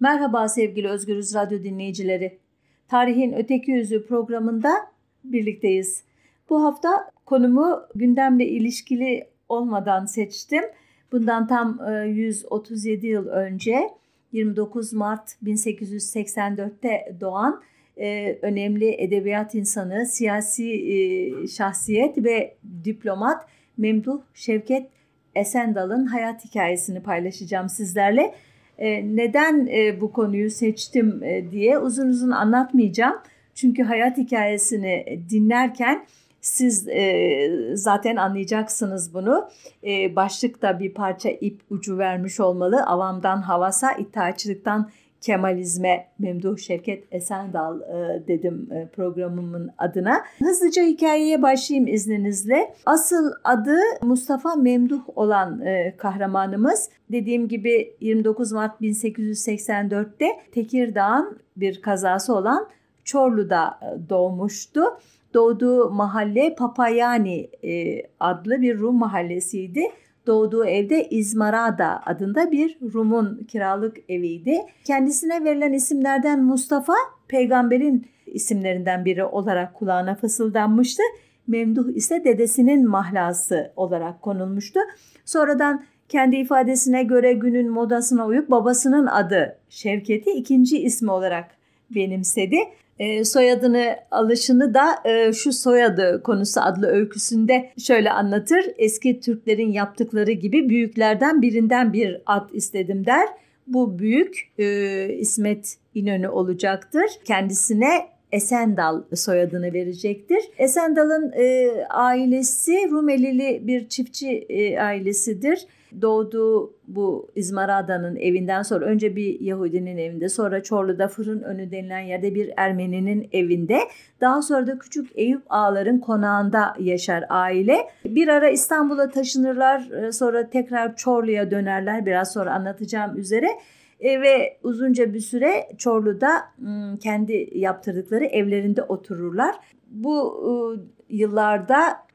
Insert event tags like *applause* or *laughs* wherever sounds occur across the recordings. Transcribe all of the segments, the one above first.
Merhaba sevgili Özgürüz Radyo dinleyicileri. Tarihin Öteki Yüzü programında birlikteyiz. Bu hafta konumu gündemle ilişkili olmadan seçtim. Bundan tam 137 e, yıl önce 29 Mart 1884'te doğan e, önemli edebiyat insanı, siyasi e, şahsiyet ve diplomat Memduh Şevket Esendal'ın hayat hikayesini paylaşacağım sizlerle. Neden bu konuyu seçtim diye uzun uzun anlatmayacağım. Çünkü hayat hikayesini dinlerken siz e, zaten anlayacaksınız bunu. E, başlıkta bir parça ip ucu vermiş olmalı. Avamdan havasa, itaatçılıktan Kemalizme Memduh Şevket Esendal e, dedim e, programımın adına. Hızlıca hikayeye başlayayım izninizle. Asıl adı Mustafa Memduh olan e, kahramanımız dediğim gibi 29 Mart 1884'te Tekirdağ'ın bir kazası olan Çorlu'da doğmuştu doğduğu mahalle Papayani adlı bir Rum mahallesiydi. Doğduğu evde İzmarada adında bir Rum'un kiralık eviydi. Kendisine verilen isimlerden Mustafa peygamberin isimlerinden biri olarak kulağına fısıldanmıştı. Memduh ise dedesinin mahlası olarak konulmuştu. Sonradan kendi ifadesine göre günün modasına uyup babasının adı Şevket'i ikinci ismi olarak benimsedi. E, soyadını alışını da e, şu soyadı konusu adlı öyküsünde şöyle anlatır. Eski Türklerin yaptıkları gibi büyüklerden birinden bir ad istedim der. Bu büyük e, İsmet İnönü olacaktır. Kendisine Esendal soyadını verecektir. Esendal'ın e, ailesi Rumelili bir çiftçi e, ailesidir doğduğu bu İzmarada'nın evinden sonra önce bir Yahudinin evinde sonra Çorlu'da fırın önü denilen yerde bir Ermeninin evinde daha sonra da küçük Eyüp ağaların konağında yaşar aile. Bir ara İstanbul'a taşınırlar e, sonra tekrar Çorlu'ya dönerler biraz sonra anlatacağım üzere. E, ve uzunca bir süre Çorlu'da kendi yaptırdıkları evlerinde otururlar. Bu e, yıllarda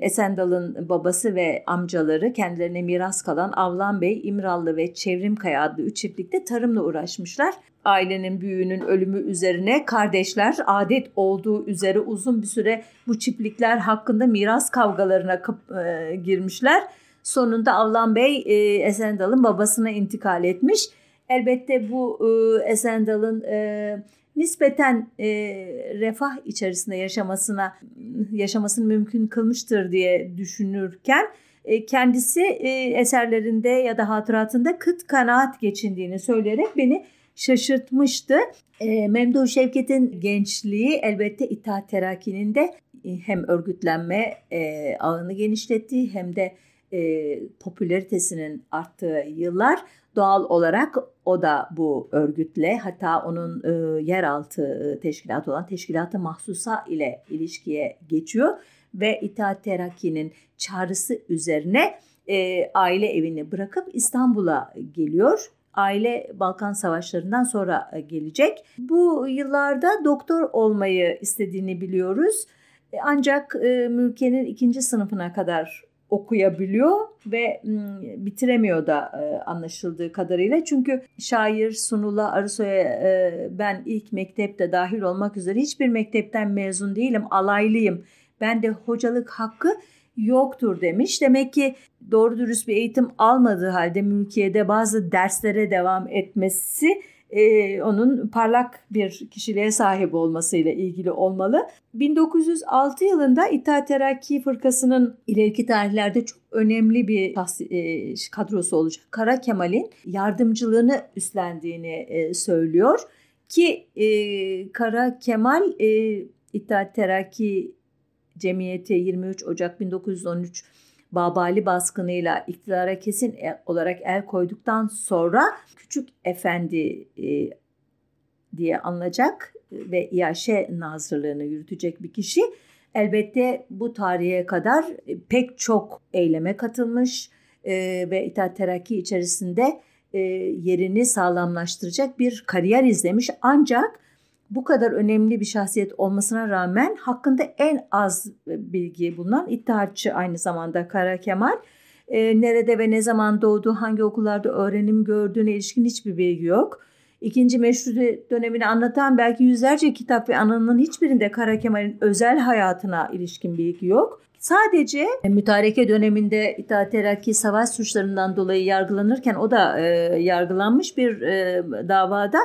Esendal'ın babası ve amcaları kendilerine miras kalan Avlan Bey, İmrallı ve Çevrimkaya adlı üç çiftlikte tarımla uğraşmışlar. Ailenin büyüğünün ölümü üzerine kardeşler adet olduğu üzere uzun bir süre bu çiftlikler hakkında miras kavgalarına e, girmişler. Sonunda Avlan Bey e, Esendal'ın babasına intikal etmiş. Elbette bu e, Esendal'ın e, nispeten e, refah içerisinde yaşamasına yaşamasını mümkün kılmıştır diye düşünürken e, kendisi e, eserlerinde ya da hatıratında kıt kanaat geçindiğini söyleyerek beni şaşırtmıştı. E, Memduh Şevket'in gençliği elbette İttihat Terakki'nin de e, hem örgütlenme e, ağını genişlettiği hem de e, popülaritesinin arttığı yıllar doğal olarak o da bu örgütle hatta onun e, yeraltı e, teşkilatı olan Teşkilatı Mahsusa ile ilişkiye geçiyor ve İttihat Terakki'nin çağrısı üzerine e, aile evini bırakıp İstanbul'a geliyor. Aile Balkan Savaşları'ndan sonra e, gelecek. Bu yıllarda doktor olmayı istediğini biliyoruz. E, ancak e, mülkenin ikinci sınıfına kadar okuyabiliyor ve bitiremiyor da anlaşıldığı kadarıyla. Çünkü şair Sunula Arısoy'a ben ilk mektepte dahil olmak üzere hiçbir mektepten mezun değilim, alaylıyım. Ben de hocalık hakkı yoktur demiş. Demek ki doğru dürüst bir eğitim almadığı halde mülkiyede bazı derslere devam etmesi e, onun parlak bir kişiliğe sahip olmasıyla ilgili olmalı. 1906 yılında İttihat Terakki Fırkası'nın ileriki tarihlerde çok önemli bir kadrosu olacak. Kara Kemal'in yardımcılığını üstlendiğini e, söylüyor ki e, Kara Kemal e, İttihat Terakki Cemiyeti 23 Ocak 1913 Babali baskınıyla iktidara kesin e, olarak el koyduktan sonra küçük efendi e, diye anılacak ve İAŞE nazırlığını yürütecek bir kişi. Elbette bu tarihe kadar e, pek çok eyleme katılmış e, ve İttihat Terakki içerisinde e, yerini sağlamlaştıracak bir kariyer izlemiş. Ancak bu kadar önemli bir şahsiyet olmasına rağmen hakkında en az bilgi bulunan İttihatçı aynı zamanda Kara Kemal. E, nerede ve ne zaman doğdu, hangi okullarda öğrenim gördüğüne ilişkin hiçbir bilgi yok. İkinci meşrutiyet dönemini anlatan belki yüzlerce kitap ve anının hiçbirinde Kara Kemal'in özel hayatına ilişkin bilgi yok. Sadece mütareke döneminde İttihat Terakki savaş suçlarından dolayı yargılanırken o da e, yargılanmış bir e, davada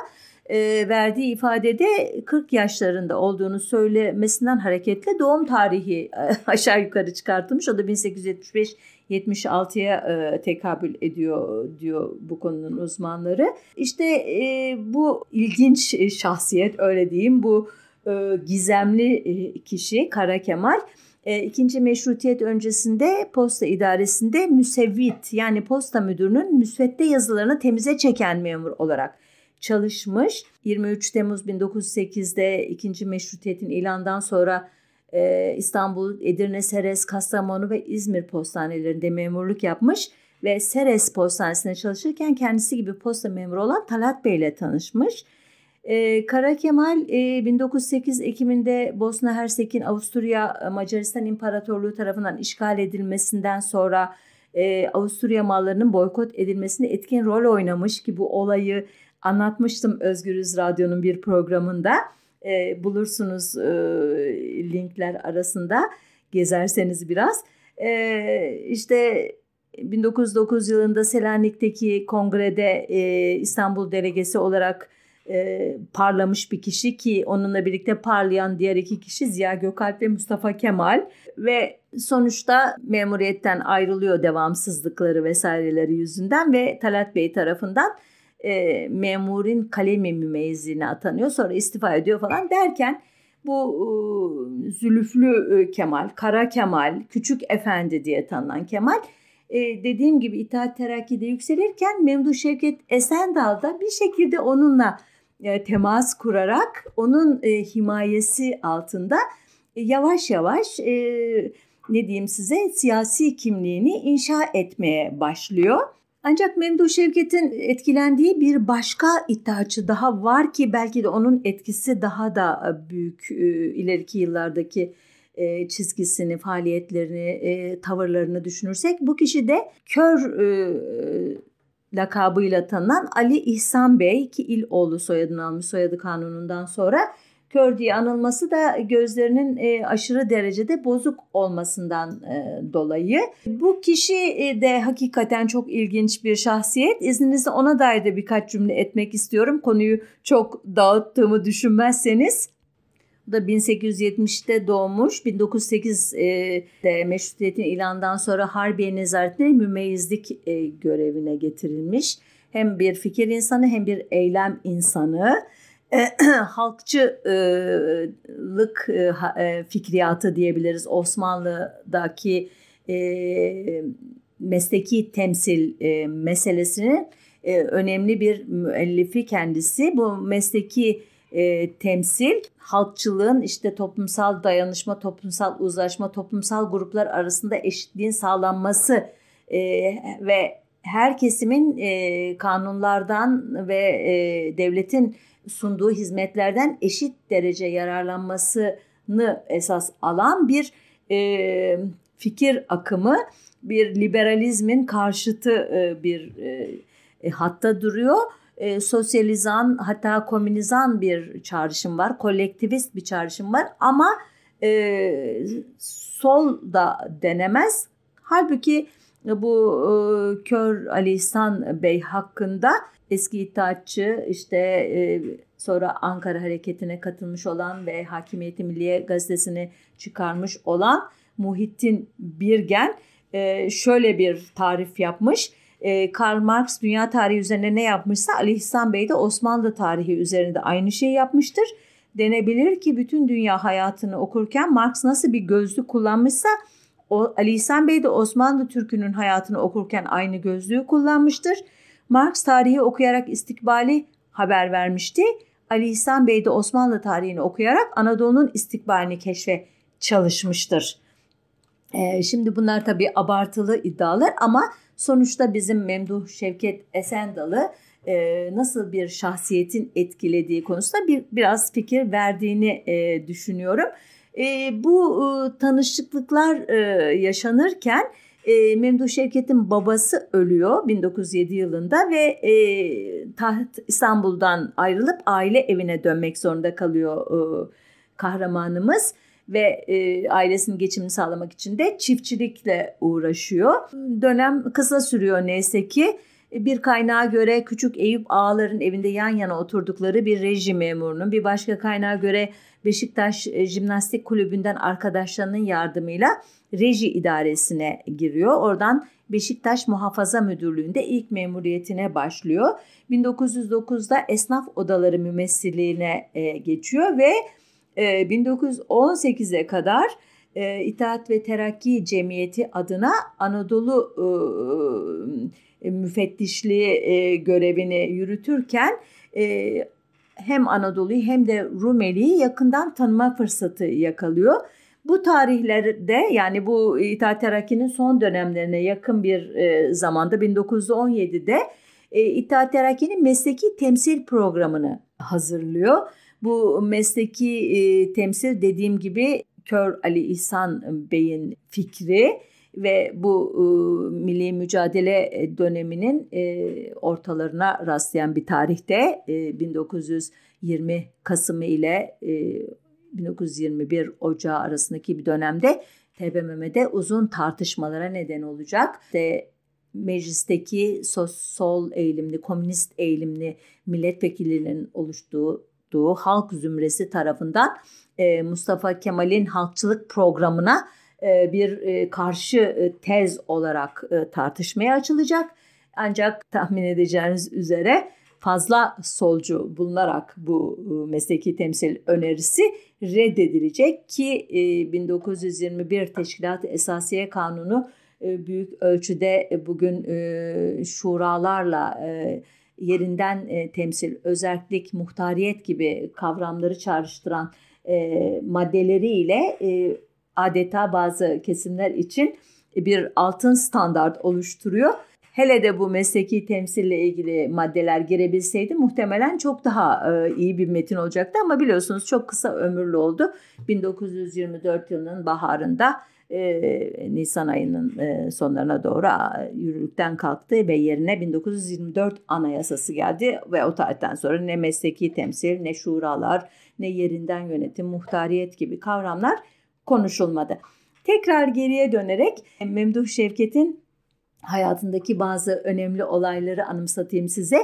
e, verdiği ifadede 40 yaşlarında olduğunu söylemesinden hareketle doğum tarihi e, *laughs* aşağı yukarı çıkartılmış. O da 1875 76'ya e, tekabül ediyor diyor bu konunun uzmanları. İşte bu ilginç şahsiyet öyle diyeyim bu gizemli kişi Kara Kemal e, ikinci meşrutiyet öncesinde posta idaresinde müsevvit yani posta müdürünün müsvedde yazılarını temize çeken memur olarak çalışmış. 23 Temmuz 1908'de ikinci meşrutiyetin ilandan sonra e, İstanbul, Edirne, Seres, Kastamonu ve İzmir postanelerinde memurluk yapmış ve Seres postanesinde çalışırken kendisi gibi posta memuru olan Talat Bey ile tanışmış. Ee, Kara Kemal e, 1908 Ekim'inde Bosna Hersek'in Avusturya Macaristan İmparatorluğu tarafından işgal edilmesinden sonra e, Avusturya mallarının boykot edilmesinde etkin rol oynamış ki bu olayı anlatmıştım Özgürüz Radyo'nun bir programında. E, bulursunuz e, linkler arasında gezerseniz biraz. E, işte 1909 yılında Selanik'teki kongrede e, İstanbul delegesi olarak e, parlamış bir kişi ki onunla birlikte parlayan diğer iki kişi Ziya Gökalp ve Mustafa Kemal ve sonuçta memuriyetten ayrılıyor devamsızlıkları vesaireleri yüzünden ve Talat Bey tarafından e, memurin kalemi mümeyyizliğine atanıyor sonra istifa ediyor falan derken bu e, Zülüflü e, Kemal, Kara Kemal, Küçük Efendi diye tanınan Kemal e, dediğim gibi İttihat Terakki'de yükselirken Memduh Şevket Esendal da bir şekilde onunla e, temas kurarak onun e, himayesi altında e, yavaş yavaş e, ne diyeyim size siyasi kimliğini inşa etmeye başlıyor. Ancak Memduh Şevket'in etkilendiği bir başka iddiaçı daha var ki belki de onun etkisi daha da büyük e, ileriki yıllardaki e, çizgisini, faaliyetlerini, e, tavırlarını düşünürsek bu kişi de kör e, lakabıyla tanınan Ali İhsan Bey ki İloğlu soyadını almış soyadı kanunundan sonra kör diye anılması da gözlerinin e, aşırı derecede bozuk olmasından e, dolayı. Bu kişi e, de hakikaten çok ilginç bir şahsiyet. İzninizle ona dair de birkaç cümle etmek istiyorum. Konuyu çok dağıttığımı düşünmezseniz. Bu da 1870'te doğmuş. 1908'de meşrutiyetin ilandan sonra Harbiye Nezaretine mümeyyizlik e, görevine getirilmiş. Hem bir fikir insanı hem bir eylem insanı. *clears throat* E, halkçılık e, fikriyatı diyebiliriz. Osmanlı'daki e, mesleki temsil e, meselesinin e, önemli bir müellifi kendisi. Bu mesleki e, temsil halkçılığın işte toplumsal dayanışma, toplumsal uzlaşma, toplumsal gruplar arasında eşitliğin sağlanması ve her kesimin kanunlardan ve devletin sunduğu hizmetlerden eşit derece yararlanmasını esas alan bir e, fikir akımı, bir liberalizmin karşıtı e, bir e, e, hatta duruyor e, sosyalizan hatta komünizan bir çağrışım var. Kolektivist bir çağrışım var ama e, sol da denemez. Halbuki bu e, Kör Ali İhsan Bey hakkında eski iddiatçı işte e, sonra Ankara hareketine katılmış olan ve Hakimiyeti Milliye gazetesini çıkarmış olan Muhittin Birgen e, şöyle bir tarif yapmış e, Karl Marx dünya tarihi üzerine ne yapmışsa Ali İhsan Bey de Osmanlı tarihi üzerinde aynı şeyi yapmıştır. Denebilir ki bütün dünya hayatını okurken Marx nasıl bir gözlük kullanmışsa o, Ali İhsan Bey de Osmanlı Türk'ünün hayatını okurken aynı gözlüğü kullanmıştır. Marx tarihi okuyarak istikbali haber vermişti. Ali İhsan Bey de Osmanlı tarihini okuyarak Anadolu'nun istikbalini keşfe çalışmıştır. Ee, şimdi bunlar tabii abartılı iddialar ama Sonuçta bizim Memduh Şevket Esendal'ı e, nasıl bir şahsiyetin etkilediği konusunda bir biraz fikir verdiğini e, düşünüyorum. E, bu e, tanışıklıklar e, yaşanırken e, Memduh Şevket'in babası ölüyor 1907 yılında ve e, taht İstanbul'dan ayrılıp aile evine dönmek zorunda kalıyor e, kahramanımız ve e, ailesinin geçimini sağlamak için de çiftçilikle uğraşıyor. Dönem kısa sürüyor neyse ki bir kaynağa göre Küçük Eyüp ağaların evinde yan yana oturdukları bir reji memurunun, bir başka kaynağa göre Beşiktaş e, Jimnastik Kulübü'nden arkadaşlarının yardımıyla reji idaresine giriyor. Oradan Beşiktaş Muhafaza Müdürlüğü'nde ilk memuriyetine başlıyor. 1909'da esnaf odaları mümessilliğine e, geçiyor ve 1918'e kadar İttihat ve Terakki Cemiyeti adına Anadolu e, müfettişliği e, görevini yürütürken e, hem Anadolu'yu hem de Rumeli'yi yakından tanıma fırsatı yakalıyor. Bu tarihlerde yani bu İttihat Terakki'nin son dönemlerine yakın bir e, zamanda 1917'de e, İttihat Terakki'nin mesleki temsil programını hazırlıyor. Bu mesleki e, temsil dediğim gibi Kör Ali İhsan Bey'in fikri ve bu e, milli mücadele döneminin e, ortalarına rastlayan bir tarihte e, 1920 Kasım'ı ile e, 1921 Ocağı arasındaki bir dönemde TBMM'de uzun tartışmalara neden olacak. İşte meclisteki sol eğilimli, komünist eğilimli milletvekillerinin oluştuğu halk zümresi tarafından e, Mustafa Kemal'in halkçılık programına e, bir e, karşı e, tez olarak tartışmaya açılacak. Ancak tahmin edeceğiniz üzere fazla solcu bulunarak bu mesleki temsil önerisi reddedilecek ki 1921 Teşkilat-ı Esasiye Kanunu büyük ölçüde bugün şuralarla yerinden temsil, özellik, muhtariyet gibi kavramları çağrıştıran maddeleriyle adeta bazı kesimler için bir altın standart oluşturuyor. Hele de bu mesleki temsille ilgili maddeler girebilseydi muhtemelen çok daha e, iyi bir metin olacaktı ama biliyorsunuz çok kısa ömürlü oldu. 1924 yılının baharında e, Nisan ayının e, sonlarına doğru yürürlükten kalktı ve yerine 1924 anayasası geldi ve o tarihten sonra ne mesleki temsil ne şuralar ne yerinden yönetim muhtariyet gibi kavramlar konuşulmadı. Tekrar geriye dönerek Memduh Şevket'in hayatındaki bazı önemli olayları anımsatayım size.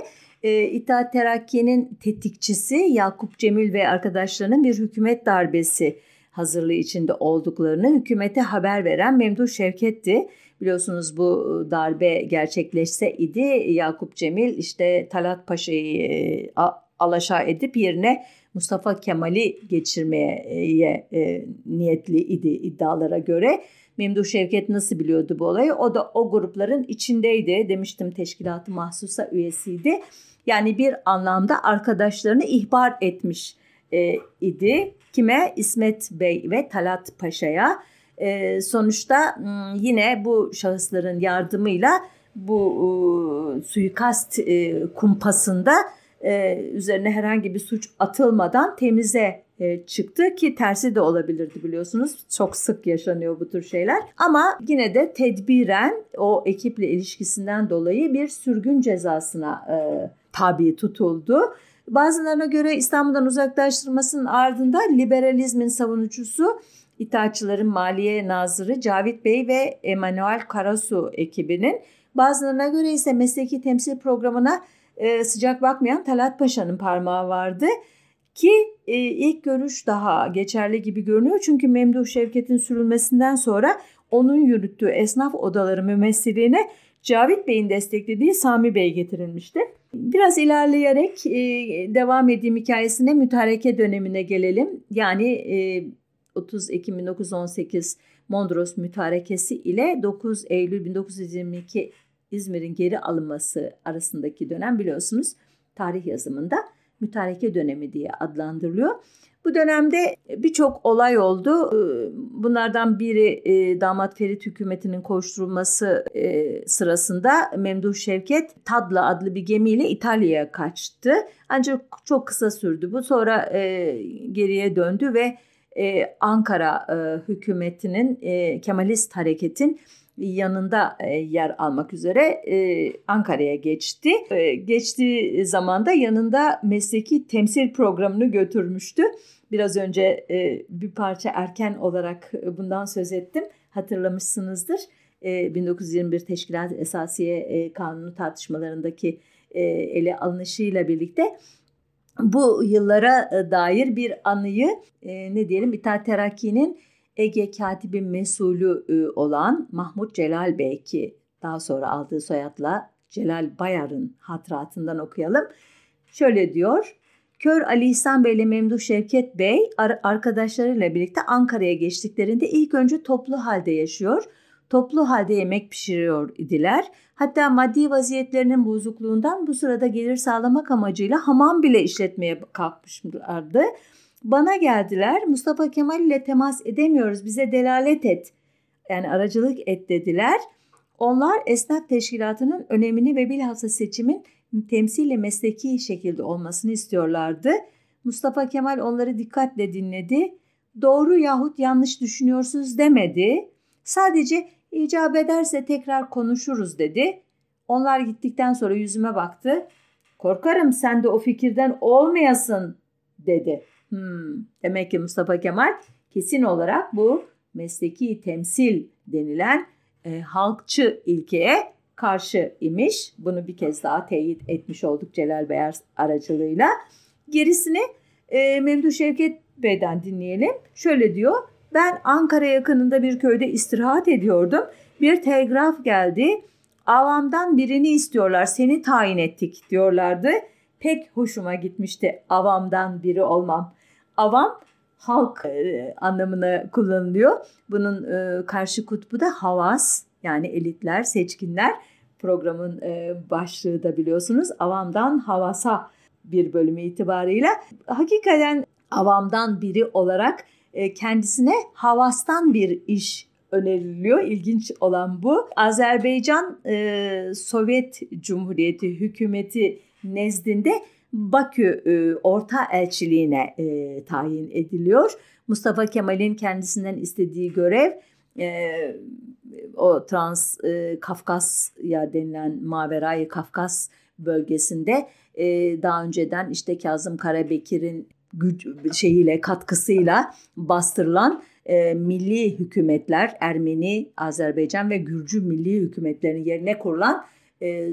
E, İttihat Terakki'nin tetikçisi Yakup Cemil ve arkadaşlarının bir hükümet darbesi hazırlığı içinde olduklarını hükümete haber veren Memduh Şevket'ti. Biliyorsunuz bu darbe gerçekleşse idi Yakup Cemil işte Talat Paşa'yı e, alaşağı edip yerine Mustafa Kemal'i geçirmeye e, niyetli idi iddialara göre. Memduh Şevket nasıl biliyordu bu olayı? O da o grupların içindeydi. Demiştim teşkilatı mahsusa üyesiydi. Yani bir anlamda arkadaşlarını ihbar etmiş e, idi. Kime? İsmet Bey ve Talat Paşa'ya. E, sonuçta yine bu şahısların yardımıyla bu e, suikast e, kumpasında e, üzerine herhangi bir suç atılmadan temize e, çıktı ki tersi de olabilirdi biliyorsunuz. Çok sık yaşanıyor bu tür şeyler. Ama yine de tedbiren o ekiple ilişkisinden dolayı bir sürgün cezasına e, tabi tutuldu. Bazılarına göre İstanbul'dan uzaklaştırmasının ardında liberalizmin savunucusu İttihatçıların Maliye Nazırı Cavit Bey ve Emanuel Karasu ekibinin bazılarına göre ise mesleki temsil programına e, sıcak bakmayan Talat Paşa'nın parmağı vardı. Ki e, ilk görüş daha geçerli gibi görünüyor. Çünkü Memduh Şevket'in sürülmesinden sonra onun yürüttüğü esnaf odaları mümessiliğine Cavit Bey'in desteklediği Sami Bey getirilmişti. Biraz ilerleyerek e, devam edeyim hikayesine mütareke dönemine gelelim. Yani e, 30 Ekim 1918 Mondros mütarekesi ile 9 Eylül 1922 İzmir'in geri alınması arasındaki dönem biliyorsunuz tarih yazımında mütareke dönemi diye adlandırılıyor. Bu dönemde birçok olay oldu. Ee, bunlardan biri e, damat Ferit hükümetinin koşturulması e, sırasında Memduh Şevket Tadla adlı bir gemiyle İtalya'ya kaçtı. Ancak çok kısa sürdü bu. Sonra e, geriye döndü ve Ankara hükümetinin Kemalist hareketin yanında e, yer almak üzere e, Ankara'ya geçti. E, geçtiği zamanda yanında mesleki temsil programını götürmüştü. Biraz önce bir parça erken olarak bundan söz ettim. Hatırlamışsınızdır. 1921 Teşkilat Esasiye Kanunu tartışmalarındaki ele alınışıyla birlikte bu yıllara dair bir anıyı ne diyelim İttihat Terakki'nin Ege Katibi mesulü e, olan Mahmut Celal Bey ki daha sonra aldığı soyadla Celal Bayar'ın hatıratından okuyalım. Şöyle diyor. Kör Ali İhsan Bey ile Memduh Şevket Bey arkadaşlarıyla birlikte Ankara'ya geçtiklerinde ilk önce toplu halde yaşıyor. Toplu halde yemek pişiriyor idiler. Hatta maddi vaziyetlerinin bozukluğundan bu sırada gelir sağlamak amacıyla hamam bile işletmeye kalkmışlardı. Bana geldiler Mustafa Kemal ile temas edemiyoruz bize delalet et yani aracılık et dediler. Onlar esnaf teşkilatının önemini ve bilhassa seçimin temsille mesleki şekilde olmasını istiyorlardı. Mustafa Kemal onları dikkatle dinledi. Doğru yahut yanlış düşünüyorsunuz demedi. Sadece icap ederse tekrar konuşuruz dedi. Onlar gittikten sonra yüzüme baktı. Korkarım sen de o fikirden olmayasın dedi. Hmm, demek ki Mustafa Kemal kesin olarak bu mesleki temsil denilen e, halkçı ilkeye karşı imiş. Bunu bir kez daha teyit etmiş olduk Celal Beyar aracılığıyla. Gerisini e, Memduh Şevket Bey'den dinleyelim. Şöyle diyor. Ben Ankara yakınında bir köyde istirahat ediyordum. Bir telgraf geldi. Avamdan birini istiyorlar. Seni tayin ettik diyorlardı. Pek hoşuma gitmişti avamdan biri olmam avam halk e, anlamına kullanılıyor. Bunun e, karşı kutbu da havas yani elitler, seçkinler. Programın e, başlığı da biliyorsunuz avamdan havasa bir bölümü itibarıyla. Hakikaten avamdan biri olarak kendisine havastan bir iş öneriliyor. İlginç olan bu. Azerbaycan Sovyet Cumhuriyeti hükümeti nezdinde Bakü e, Orta Elçiliğine e, tayin ediliyor. Mustafa Kemal'in kendisinden istediği görev e, o Trans e, Kafkasya denilen Maverayı Kafkas bölgesinde daha önceden işte Kazım Karabekir'in güç şeyiyle katkısıyla bastırılan e, milli hükümetler Ermeni, Azerbaycan ve Gürcü milli hükümetlerinin yerine kurulan e,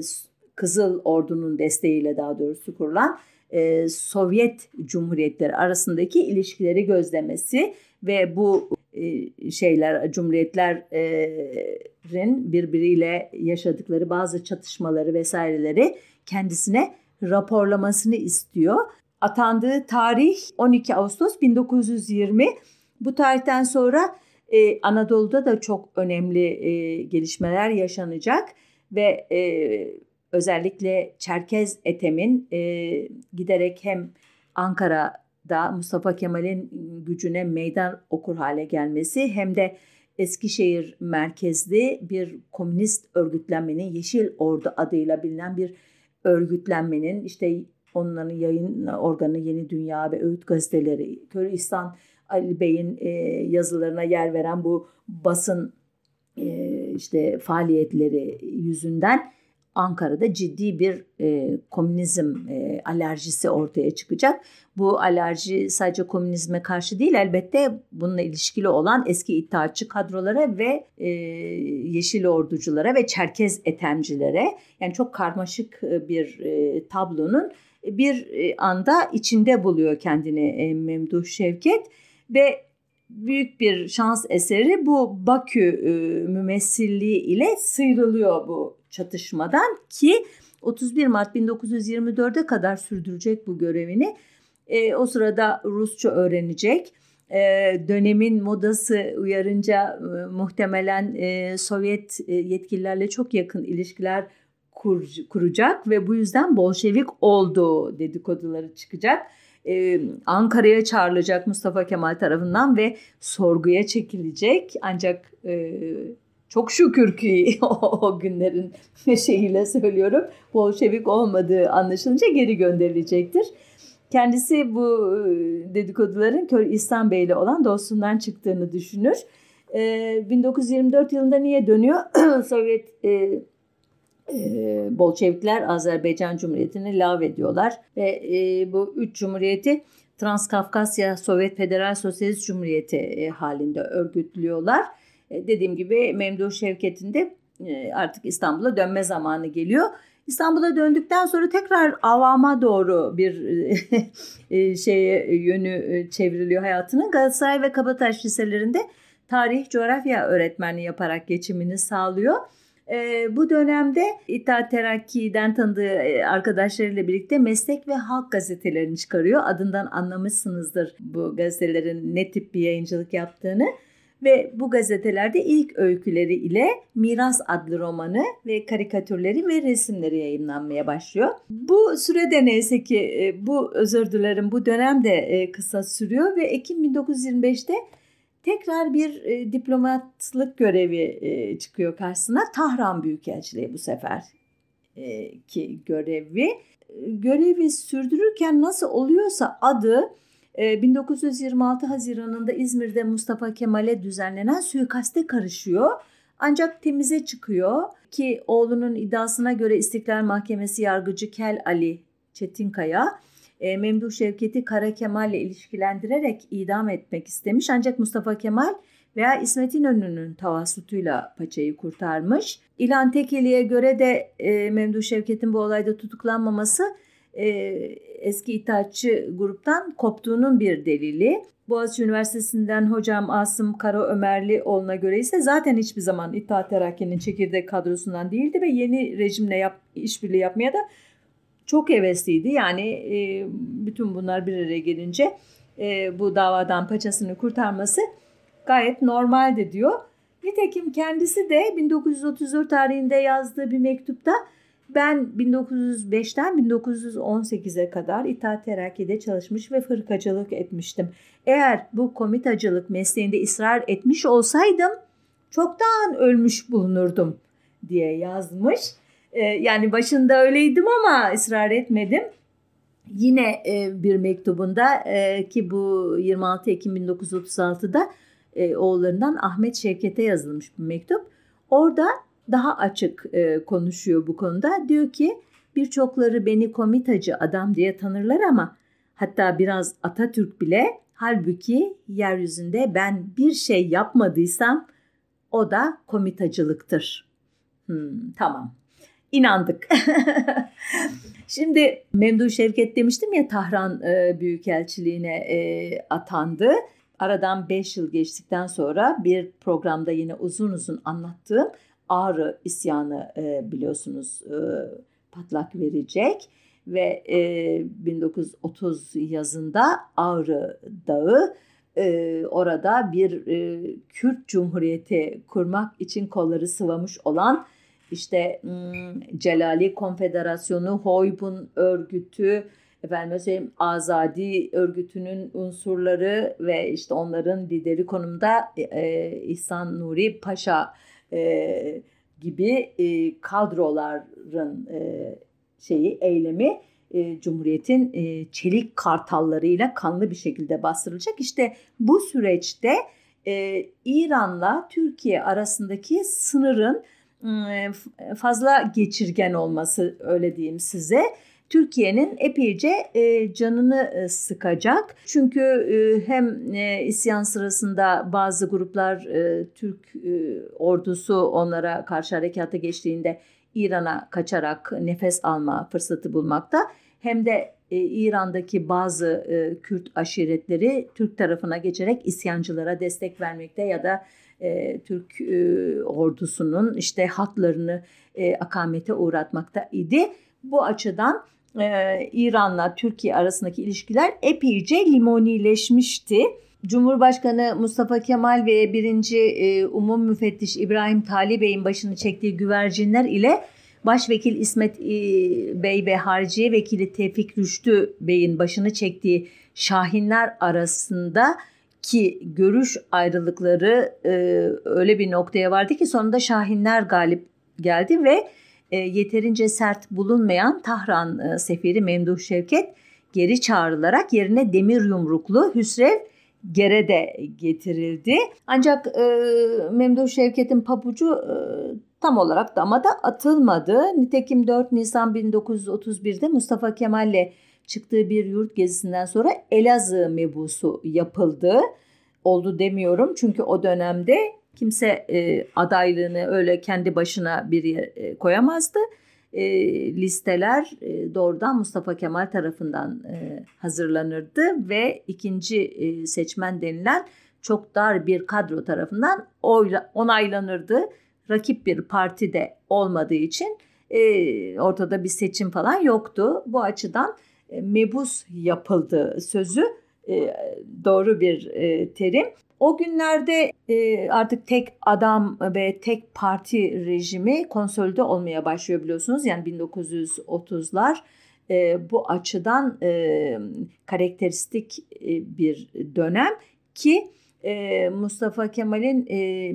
Kızıl Ordu'nun desteğiyle daha doğrusu kurulan e, Sovyet Cumhuriyetleri arasındaki ilişkileri gözlemesi ve bu e, şeyler cumhuriyetlerin birbiriyle yaşadıkları bazı çatışmaları vesaireleri kendisine raporlamasını istiyor. Atandığı tarih 12 Ağustos 1920. Bu tarihten sonra e, Anadolu'da da çok önemli e, gelişmeler yaşanacak ve e, özellikle Çerkez Etem'in e, giderek hem Ankara'da Mustafa Kemal'in gücüne meydan okur hale gelmesi hem de Eskişehir merkezli bir komünist örgütlenmenin Yeşil Ordu adıyla bilinen bir örgütlenmenin işte onların yayın organı Yeni Dünya ve Öğüt gazeteleri, Kör İhsan Ali Bey'in e, yazılarına yer veren bu basın e, işte faaliyetleri yüzünden Ankara'da ciddi bir e, komünizm e, alerjisi ortaya çıkacak. Bu alerji sadece komünizme karşı değil elbette bununla ilişkili olan eski iddiaçı kadrolara ve e, Yeşil Orduculara ve Çerkez etemcilere yani çok karmaşık e, bir e, tablonun bir e, anda içinde buluyor kendini e, Memduh Şevket ve büyük bir şans eseri bu Bakü e, mümessilliği ile sıyrılıyor bu çatışmadan ki 31 Mart 1924'e kadar sürdürecek bu görevini. E, o sırada Rusça öğrenecek. E, dönemin modası uyarınca e, muhtemelen e, Sovyet e, yetkililerle çok yakın ilişkiler kur, kuracak ve bu yüzden Bolşevik olduğu dedikoduları çıkacak. Ee, Ankara'ya çağrılacak Mustafa Kemal tarafından ve sorguya çekilecek. Ancak e, çok şükür ki *laughs* o, günlerin *laughs* şeyiyle söylüyorum Bolşevik olmadığı anlaşılınca geri gönderilecektir. Kendisi bu e, dedikoduların Kör İhsan Bey ile olan dostundan çıktığını düşünür. E, 1924 yılında niye dönüyor? *clears throat* Sovyet e, Bolşevikler Azerbaycan Cumhuriyeti'ni lav ediyorlar ve bu üç cumhuriyeti Transkafkasya Sovyet Federal Sosyalist Cumhuriyeti halinde örgütlüyorlar. E, dediğim gibi Memduh Şevket'in de e, artık İstanbul'a dönme zamanı geliyor. İstanbul'a döndükten sonra tekrar avama doğru bir e, *laughs* şeye yönü çevriliyor hayatının. Galatasaray ve Kabataş liselerinde tarih, coğrafya öğretmenliği yaparak geçimini sağlıyor. E, bu dönemde İttihat Terakki'den tanıdığı arkadaşlarıyla birlikte meslek ve halk gazetelerini çıkarıyor. Adından anlamışsınızdır bu gazetelerin ne tip bir yayıncılık yaptığını. Ve bu gazetelerde ilk öyküleri ile Miras adlı romanı ve karikatürleri ve resimleri yayınlanmaya başlıyor. Bu sürede neyse ki e, bu özür dilerim bu dönem de e, kısa sürüyor ve Ekim 1925'te tekrar bir e, diplomatlık görevi çıkıyor karşısına. Tahran Büyükelçiliği bu sefer ki görevi. Görevi sürdürürken nasıl oluyorsa adı 1926 Haziran'ında İzmir'de Mustafa Kemal'e düzenlenen suikaste karışıyor. Ancak temize çıkıyor ki oğlunun iddiasına göre İstiklal Mahkemesi yargıcı Kel Ali Çetinkaya e, Memduh Şevket'i Kara Kemal ile ilişkilendirerek idam etmek istemiş. Ancak Mustafa Kemal veya İsmet İnönü'nün tavasutuyla paçayı kurtarmış. İlhan Tekeli'ye göre de e, Memduh Şevket'in bu olayda tutuklanmaması e, eski itaatçı gruptan koptuğunun bir delili. Boğaziçi Üniversitesi'nden hocam Asım Kara Ömerlioğlu'na göre ise zaten hiçbir zaman İttihat Terakki'nin çekirdek kadrosundan değildi ve yeni rejimle yap, işbirliği yapmaya da çok hevesliydi. Yani e, bütün bunlar bir araya gelince e, bu davadan paçasını kurtarması gayet normaldi diyor. Nitekim kendisi de 1934 tarihinde yazdığı bir mektupta ben 1905'ten 1918'e kadar İttihat Terakki'de çalışmış ve fırkacılık etmiştim. Eğer bu komitacılık mesleğinde ısrar etmiş olsaydım çoktan ölmüş bulunurdum diye yazmış. Ee, yani başında öyleydim ama ısrar etmedim. Yine e, bir mektubunda e, ki bu 26 Ekim 1936'da e, oğullarından Ahmet Şevket'e yazılmış bir mektup. Orada daha açık konuşuyor bu konuda. Diyor ki birçokları beni komitacı adam diye tanırlar ama hatta biraz Atatürk bile halbuki yeryüzünde ben bir şey yapmadıysam o da komitacılıktır. Hmm, tamam inandık. *laughs* Şimdi Memduh Şevket demiştim ya Tahran e, Büyükelçiliğine e, atandı. Aradan 5 yıl geçtikten sonra bir programda yine uzun uzun anlattığım Ağrı isyanı e, biliyorsunuz e, patlak verecek ve e, 1930 yazında Ağrı Dağı e, orada bir e, Kürt Cumhuriyeti kurmak için kolları sıvamış olan işte Celali Konfederasyonu, Hoybun örgütü, efendim söyleyeyim Azadi örgütünün unsurları ve işte onların lideri konumda e, İhsan Nuri Paşa e, gibi e, kadroların e, şeyi eylemi e, Cumhuriyet'in e, çelik kartallarıyla kanlı bir şekilde bastırılacak. İşte bu süreçte e, İran'la Türkiye arasındaki sınırın fazla geçirgen olması öyle diyeyim size. Türkiye'nin epeyce e, canını e, sıkacak. Çünkü e, hem e, isyan sırasında bazı gruplar e, Türk e, ordusu onlara karşı harekata geçtiğinde İran'a kaçarak nefes alma fırsatı bulmakta. Hem de e, İran'daki bazı e, Kürt aşiretleri Türk tarafına geçerek isyancılara destek vermekte ya da e, Türk e, ordusunun işte hatlarını e, akamete uğratmakta idi. Bu açıdan e, İran'la Türkiye arasındaki ilişkiler epeyce limonileşmişti. Cumhurbaşkanı Mustafa Kemal ve birinci e, Umum Müfettiş İbrahim Tali Bey'in başını çektiği güvercinler ile Başvekil İsmet e, Bey ve Harciye Vekili Tevfik Rüştü Bey'in başını çektiği Şahinler arasında ki görüş ayrılıkları e, öyle bir noktaya vardı ki sonunda Şahinler galip geldi ve e, yeterince sert bulunmayan Tahran e, seferi Memduh Şevket geri çağrılarak yerine demir yumruklu Hüsrev gere de getirildi. Ancak e, Memduh Şevket'in pabucu e, tam olarak damada atılmadı. Nitekim 4 Nisan 1931'de Mustafa Kemal'le çıktığı bir yurt gezisinden sonra Elazığ mebusu yapıldı. Oldu demiyorum çünkü o dönemde kimse e, adaylığını öyle kendi başına bir yere e, koyamazdı. E, listeler e, doğrudan Mustafa Kemal tarafından e, hazırlanırdı ve ikinci e, seçmen denilen çok dar bir kadro tarafından oyla, onaylanırdı. Rakip bir parti de olmadığı için e, ortada bir seçim falan yoktu. Bu açıdan e, mebus yapıldı sözü e, doğru bir e, terim. O günlerde artık tek adam ve tek parti rejimi konsolide olmaya başlıyor biliyorsunuz. Yani 1930'lar e, bu açıdan e, karakteristik e, bir dönem ki Mustafa Kemal'in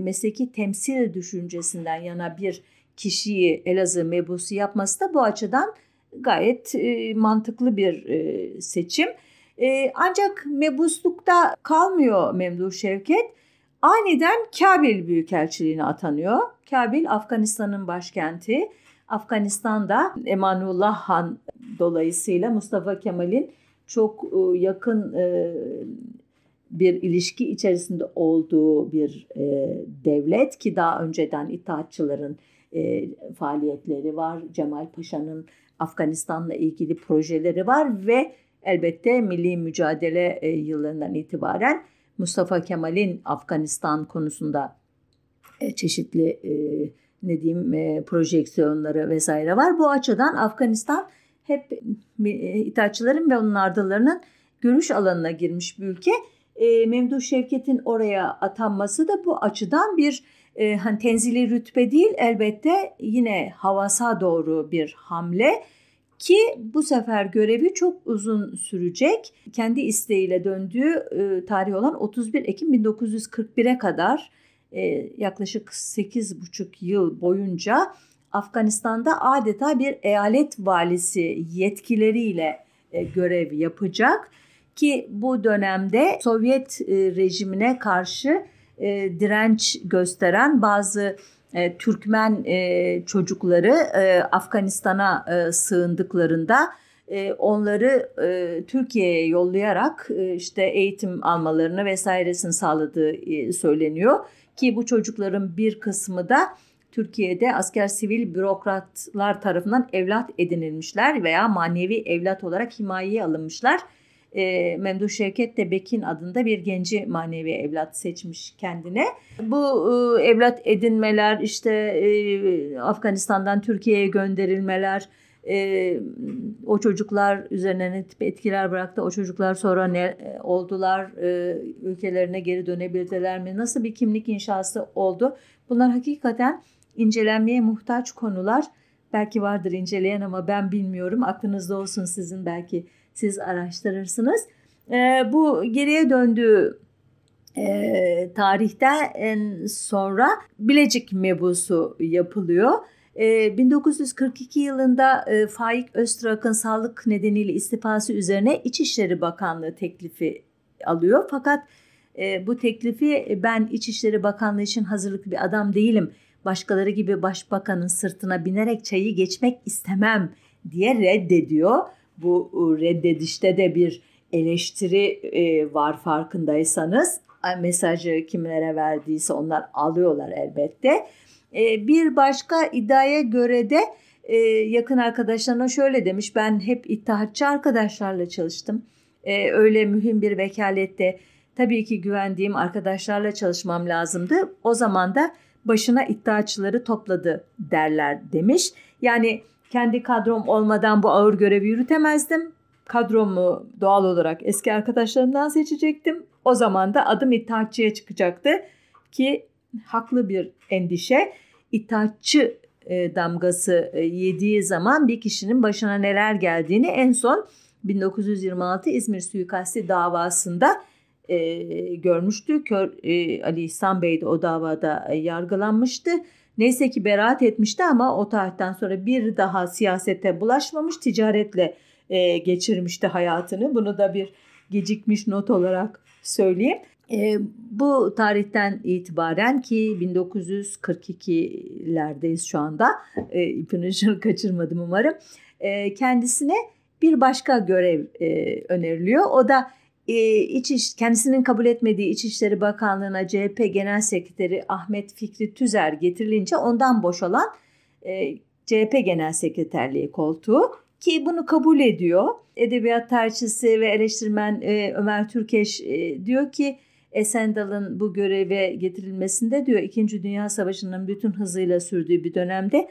mesleki temsil düşüncesinden yana bir kişiyi Elazığ mebusu yapması da bu açıdan gayet mantıklı bir seçim. Ancak mebuslukta kalmıyor Memduh Şevket. Aniden Kabil Büyükelçiliğine atanıyor. Kabil Afganistan'ın başkenti. Afganistan'da Emanullah Han dolayısıyla Mustafa Kemal'in çok e, yakın e, bir ilişki içerisinde olduğu bir e, devlet ki daha önceden İttihatçıların e, faaliyetleri var. Cemal Paşa'nın Afganistan'la ilgili projeleri var ve elbette milli mücadele yıllarından itibaren Mustafa Kemal'in Afganistan konusunda e, çeşitli e, ne diyeyim e, projeksiyonları vesaire var. Bu açıdan Afganistan hep e, İttihatçıların ve onun ardılarının görüş alanına girmiş bir ülke. Memduh Şevket'in oraya atanması da bu açıdan bir hani tenzili rütbe değil elbette yine havasa doğru bir hamle ki bu sefer görevi çok uzun sürecek. Kendi isteğiyle döndüğü e, tarih olan 31 Ekim 1941'e kadar e, yaklaşık 8,5 yıl boyunca Afganistan'da adeta bir eyalet valisi yetkileriyle e, görev yapacak ki bu dönemde Sovyet e, rejimine karşı e, direnç gösteren bazı e, Türkmen e, çocukları e, Afganistan'a sığındıklarında onları Türkiye'ye yollayarak işte eğitim almalarını vesairesini sağladığı e, söyleniyor. Ki bu çocukların bir kısmı da Türkiye'de asker sivil bürokratlar tarafından evlat edinilmişler veya manevi evlat olarak himayeye alınmışlar e, Memduh Şevket de Bekin adında bir genci manevi evlat seçmiş kendine. Bu e, evlat edinmeler işte e, Afganistan'dan Türkiye'ye gönderilmeler e, o çocuklar üzerine ne tip etkiler bıraktı? O çocuklar sonra ne oldular? E, ülkelerine geri dönebildiler mi? Nasıl bir kimlik inşası oldu? Bunlar hakikaten incelenmeye muhtaç konular. Belki vardır inceleyen ama ben bilmiyorum. Aklınızda olsun sizin belki siz araştırırsınız. E, bu geriye döndüğü e, tarihten sonra Bilecik mebusu yapılıyor. E, 1942 yılında e, Faik Öztrak'ın sağlık nedeniyle istifası üzerine İçişleri Bakanlığı teklifi alıyor. Fakat e, bu teklifi ben İçişleri Bakanlığı için hazırlıklı bir adam değilim. Başkaları gibi başbakanın sırtına binerek çayı geçmek istemem diye reddediyor bu e, reddedişte de bir eleştiri e, var farkındaysanız. Mesajı kimlere verdiyse onlar alıyorlar elbette. E, bir başka iddiaya göre de yakın arkadaşlarına şöyle demiş. Ben hep ittihatçı arkadaşlarla çalıştım. Öyle mühim bir vekalette tabii ki güvendiğim arkadaşlarla çalışmam lazımdı. O zaman da başına iddiaçıları topladı derler demiş. Yani kendi kadrom olmadan bu ağır görevi yürütemezdim. Kadromu doğal olarak eski arkadaşlarımdan seçecektim. O zaman da adım İttihatçı'ya çıkacaktı ki haklı bir endişe. İttihatçı e, damgası e, yediği zaman bir kişinin başına neler geldiğini en son 1926 İzmir suikasti davasında e, görmüştü. Kör, e, Ali İhsan Bey de o davada yargılanmıştı. Neyse ki beraat etmişti ama o tarihten sonra bir daha siyasete bulaşmamış, ticaretle e, geçirmişti hayatını. Bunu da bir gecikmiş not olarak söyleyeyim. E, bu tarihten itibaren ki 1942'lerdeyiz şu anda. E, ipin kaçırmadım umarım. E, kendisine bir başka görev e, öneriliyor. O da iç iş, kendisinin kabul etmediği İçişleri Bakanlığı'na CHP Genel Sekreteri Ahmet Fikri Tüzer getirilince ondan boşalan e, CHP Genel Sekreterliği koltuğu ki bunu kabul ediyor. Edebiyat tarihçisi ve eleştirmen e, Ömer Türkeş e, diyor ki Esendal'ın bu göreve getirilmesinde diyor 2. Dünya Savaşı'nın bütün hızıyla sürdüğü bir dönemde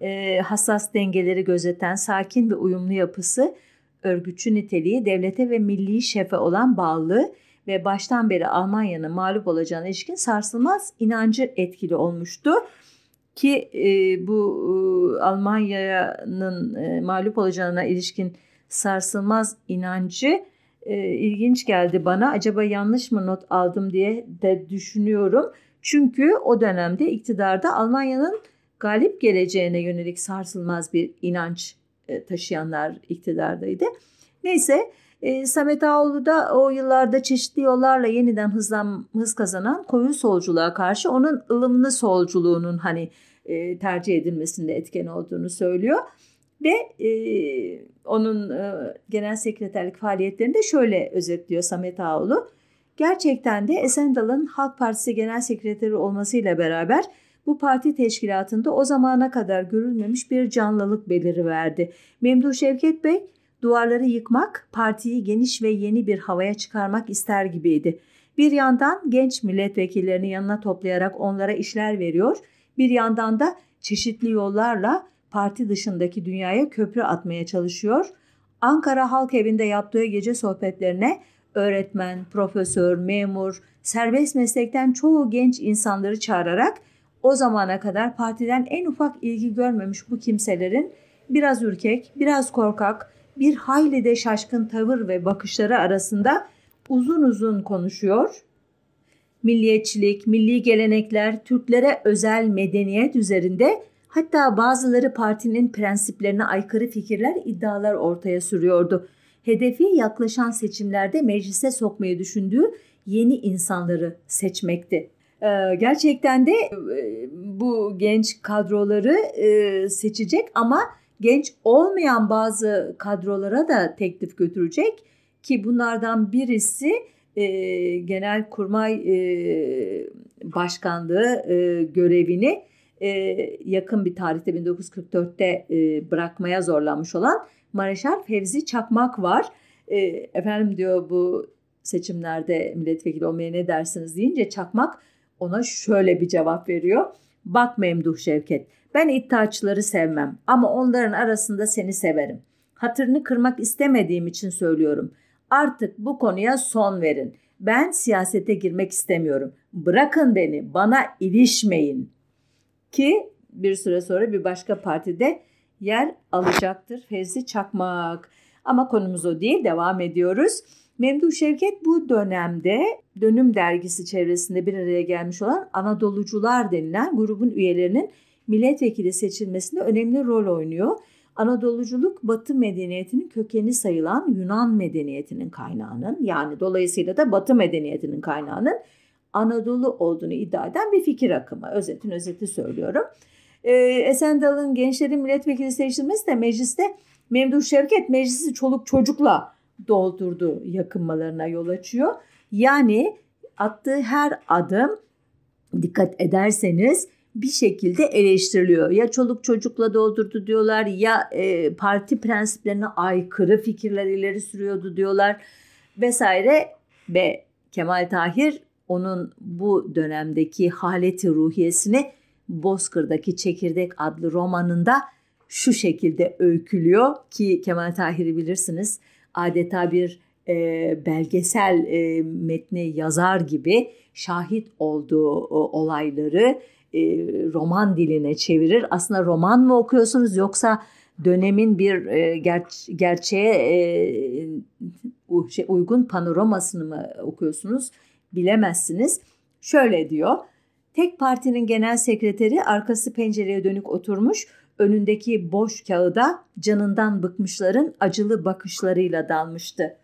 e, hassas dengeleri gözeten sakin ve uyumlu yapısı, örgütçü niteliği, devlete ve milli şefe olan bağlılığı ve baştan beri Almanya'nın mağlup olacağına ilişkin sarsılmaz inancı etkili olmuştu. Ki e, bu e, Almanya'nın e, mağlup olacağına ilişkin sarsılmaz inancı e, ilginç geldi bana. Acaba yanlış mı not aldım diye de düşünüyorum. Çünkü o dönemde iktidarda Almanya'nın galip geleceğine yönelik sarsılmaz bir inanç taşıyanlar iktidardaydı. Neyse e, Samet Ağoğlu da o yıllarda çeşitli yollarla yeniden hızlan, hız kazanan koyu solculuğa karşı onun ılımlı solculuğunun hani e, tercih edilmesinde etken olduğunu söylüyor. Ve e, onun e, genel sekreterlik faaliyetlerini de şöyle özetliyor Samet Ağoğlu. Gerçekten de Esendal'ın Halk Partisi Genel Sekreteri olmasıyla beraber bu parti teşkilatında o zamana kadar görülmemiş bir canlılık beliri verdi. Memduh Şevket Bey duvarları yıkmak, partiyi geniş ve yeni bir havaya çıkarmak ister gibiydi. Bir yandan genç milletvekillerini yanına toplayarak onlara işler veriyor, bir yandan da çeşitli yollarla parti dışındaki dünyaya köprü atmaya çalışıyor. Ankara Halk Evi'nde yaptığı gece sohbetlerine öğretmen, profesör, memur, serbest meslekten çoğu genç insanları çağırarak o zamana kadar partiden en ufak ilgi görmemiş bu kimselerin biraz ürkek, biraz korkak, bir hayli de şaşkın tavır ve bakışları arasında uzun uzun konuşuyor. Milliyetçilik, milli gelenekler, Türklere özel medeniyet üzerinde hatta bazıları partinin prensiplerine aykırı fikirler, iddialar ortaya sürüyordu. Hedefi yaklaşan seçimlerde meclise sokmayı düşündüğü yeni insanları seçmekti. Ee, gerçekten de e, bu genç kadroları e, seçecek ama genç olmayan bazı kadrolara da teklif götürecek ki bunlardan birisi e, genel kurmay başkanlığı görevini yakın bir tarihte 1944'te bırakmaya zorlanmış olan Mareşal Fevzi Çakmak var. efendim diyor bu seçimlerde milletvekili olmaya ne dersiniz deyince Çakmak ona şöyle bir cevap veriyor. Bak Memduh Şevket, ben iddiaçıları sevmem ama onların arasında seni severim. Hatırını kırmak istemediğim için söylüyorum. Artık bu konuya son verin. Ben siyasete girmek istemiyorum. Bırakın beni, bana ilişmeyin. Ki bir süre sonra bir başka partide yer alacaktır Fevzi Çakmak. Ama konumuz o değil, devam ediyoruz. Memduh Şevket bu dönemde Dönüm Dergisi çevresinde bir araya gelmiş olan Anadolucular denilen grubun üyelerinin milletvekili seçilmesinde önemli rol oynuyor. Anadoluculuk Batı medeniyetinin kökeni sayılan Yunan medeniyetinin kaynağının yani dolayısıyla da Batı medeniyetinin kaynağının Anadolu olduğunu iddia eden bir fikir akımı. Özetin özeti söylüyorum. Ee, Esendal'ın gençlerin milletvekili seçilmesi de mecliste Memduh Şevket meclisi çoluk çocukla doldurdu yakınmalarına yol açıyor. Yani attığı her adım dikkat ederseniz bir şekilde eleştiriliyor. Ya çoluk çocukla doldurdu diyorlar ya e, parti prensiplerine aykırı fikirler ileri sürüyordu diyorlar vesaire ve Kemal Tahir onun bu dönemdeki haleti ruhiyesini Bozkır'daki Çekirdek adlı romanında şu şekilde öykülüyor ki Kemal Tahir'i bilirsiniz adeta bir e, belgesel e, metni yazar gibi şahit olduğu o, olayları e, roman diline çevirir. Aslında roman mı okuyorsunuz yoksa dönemin bir e, ger- gerçeğe e, şey, uygun panoramasını mı okuyorsunuz bilemezsiniz. Şöyle diyor. Tek partinin genel sekreteri arkası pencereye dönük oturmuş önündeki boş kağıda canından bıkmışların acılı bakışlarıyla dalmıştı.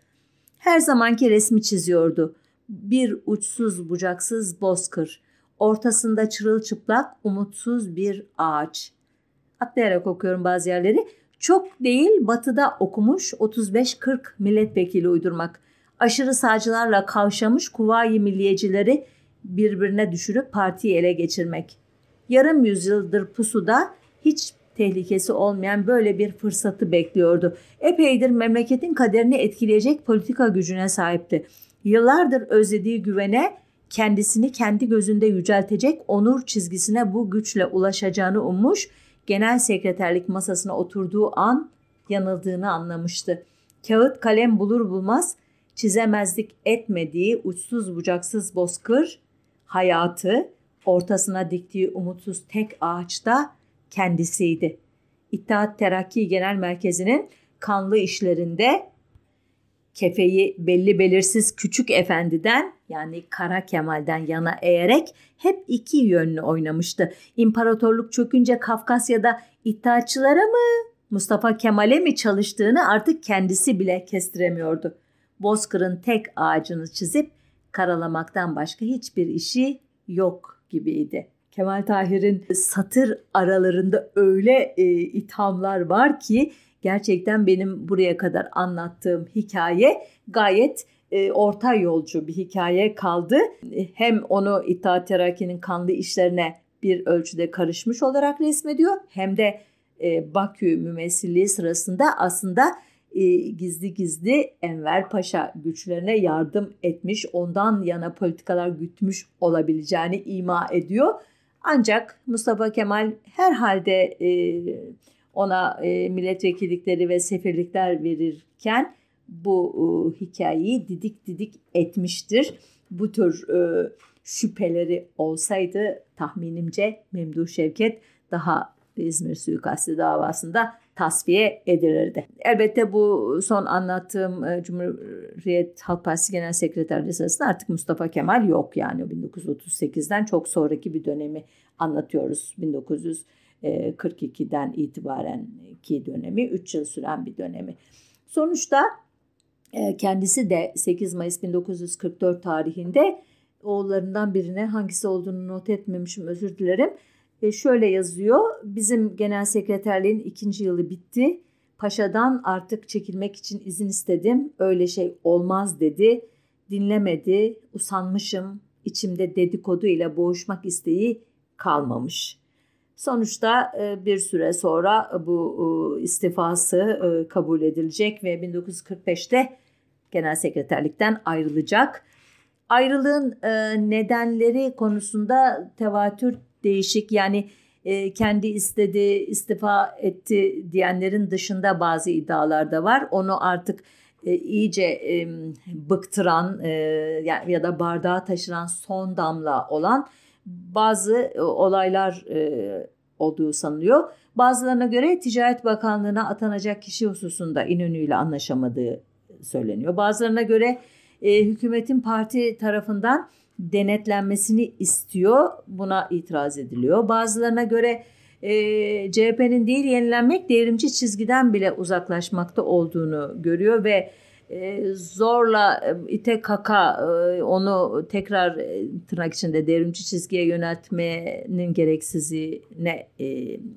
Her zamanki resmi çiziyordu. Bir uçsuz bucaksız bozkır, ortasında çırılçıplak umutsuz bir ağaç. Atlayarak okuyorum bazı yerleri. Çok değil batıda okumuş 35-40 milletvekili uydurmak. Aşırı sağcılarla kavşamış kuvayi milliyecileri birbirine düşürüp partiyi ele geçirmek. Yarım yüzyıldır pusuda hiç tehlikesi olmayan böyle bir fırsatı bekliyordu. Epeydir memleketin kaderini etkileyecek politika gücüne sahipti. Yıllardır özlediği güvene kendisini kendi gözünde yüceltecek onur çizgisine bu güçle ulaşacağını ummuş, genel sekreterlik masasına oturduğu an yanıldığını anlamıştı. Kağıt kalem bulur bulmaz çizemezlik etmediği uçsuz bucaksız bozkır hayatı ortasına diktiği umutsuz tek ağaçta kendisiydi. İttihat Terakki Genel Merkezi'nin kanlı işlerinde kefeyi belli belirsiz küçük efendiden yani Kara Kemal'den yana eğerek hep iki yönlü oynamıştı. İmparatorluk çökünce Kafkasya'da İttihatçılara mı Mustafa Kemal'e mi çalıştığını artık kendisi bile kestiremiyordu. Bozkır'ın tek ağacını çizip karalamaktan başka hiçbir işi yok gibiydi. Kemal Tahir'in satır aralarında öyle e, ithamlar var ki gerçekten benim buraya kadar anlattığım hikaye gayet e, orta yolcu bir hikaye kaldı. Hem onu İttihat Terakki'nin kanlı işlerine bir ölçüde karışmış olarak resmediyor hem de e, Bakü mümessilliği sırasında aslında e, gizli gizli Enver Paşa güçlerine yardım etmiş, ondan yana politikalar gütmüş olabileceğini ima ediyor. Ancak Mustafa Kemal herhalde e, ona e, milletvekillikleri ve sefirlikler verirken bu e, hikayeyi didik didik etmiştir. Bu tür e, şüpheleri olsaydı tahminimce Memduh Şevket daha İzmir suikasti davasında tasfiye edilirdi. Elbette bu son anlattığım e, Cumhuriyet Halk Partisi Genel Sekreterliği sırasında artık Mustafa Kemal yok yani 1938'den çok sonraki bir dönemi anlatıyoruz. 1942'den itibaren ki dönemi 3 yıl süren bir dönemi. Sonuçta e, kendisi de 8 Mayıs 1944 tarihinde oğullarından birine hangisi olduğunu not etmemişim özür dilerim e, şöyle yazıyor. Bizim genel sekreterliğin ikinci yılı bitti. Paşadan artık çekilmek için izin istedim. Öyle şey olmaz dedi. Dinlemedi. Usanmışım. İçimde dedikodu ile boğuşmak isteği kalmamış. Sonuçta e, bir süre sonra bu e, istifası e, kabul edilecek ve 1945'te genel sekreterlikten ayrılacak. Ayrılığın nedenleri konusunda tevatür değişik yani e, kendi istedi istifa etti diyenlerin dışında bazı iddialar da var. Onu artık e, iyice e, bıktıran e, ya da bardağa taşıran son damla olan bazı e, olaylar e, olduğu sanılıyor. Bazılarına göre Ticaret Bakanlığı'na atanacak kişi hususunda İnönü ile anlaşamadığı söyleniyor. Bazılarına göre e, hükümetin parti tarafından denetlenmesini istiyor. Buna itiraz ediliyor. Bazılarına göre e, CHP'nin değil yenilenmek devrimci çizgiden bile uzaklaşmakta olduğunu görüyor ve e, zorla e, ite kaka e, onu tekrar e, tırnak içinde devrimci çizgiye yöneltmenin gereksizliğine e,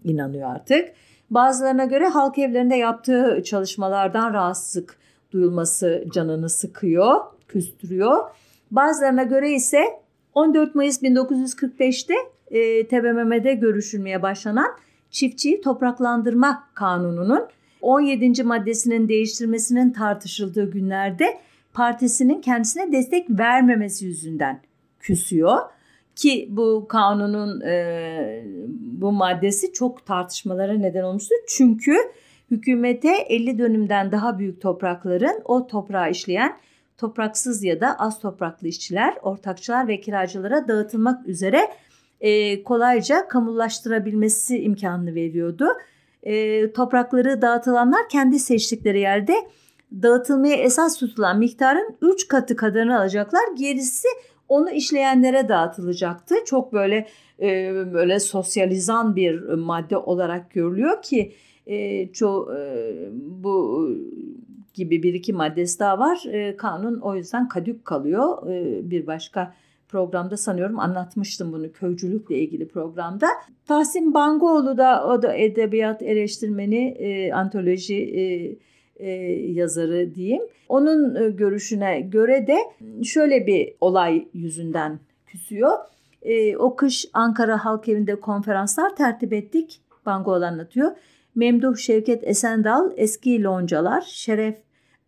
inanıyor artık. Bazılarına göre halk evlerinde yaptığı çalışmalardan rahatsızlık duyulması canını sıkıyor, küstürüyor. Bazılarına göre ise 14 Mayıs 1945'te e, TBMM'de görüşülmeye başlanan çiftçiyi topraklandırma kanununun 17. maddesinin değiştirmesinin tartışıldığı günlerde partisinin kendisine destek vermemesi yüzünden küsüyor. Ki bu kanunun e, bu maddesi çok tartışmalara neden olmuştur. Çünkü hükümete 50 dönümden daha büyük toprakların o toprağı işleyen topraksız ya da az topraklı işçiler, ortakçılar ve kiracılara dağıtılmak üzere e, kolayca kamulaştırabilmesi imkanını veriyordu. E, toprakları dağıtılanlar kendi seçtikleri yerde dağıtılmaya esas tutulan miktarın 3 katı kadarını alacaklar. Gerisi onu işleyenlere dağıtılacaktı. Çok böyle e, böyle sosyalizan bir madde olarak görülüyor ki e, çoğu e, bu gibi bir iki maddesi daha var. E, kanun o yüzden kadük kalıyor. E, bir başka programda sanıyorum anlatmıştım bunu köycülükle ilgili programda. Tahsin Bangoğlu da o da edebiyat eleştirmeni, e, antoloji e, e, yazarı diyeyim. Onun e, görüşüne göre de şöyle bir olay yüzünden küsüyor. E, o kış Ankara Halk Evi'nde konferanslar tertip ettik. Bangoğlu anlatıyor. Memduh Şevket Esendal, eski loncalar, Şeref,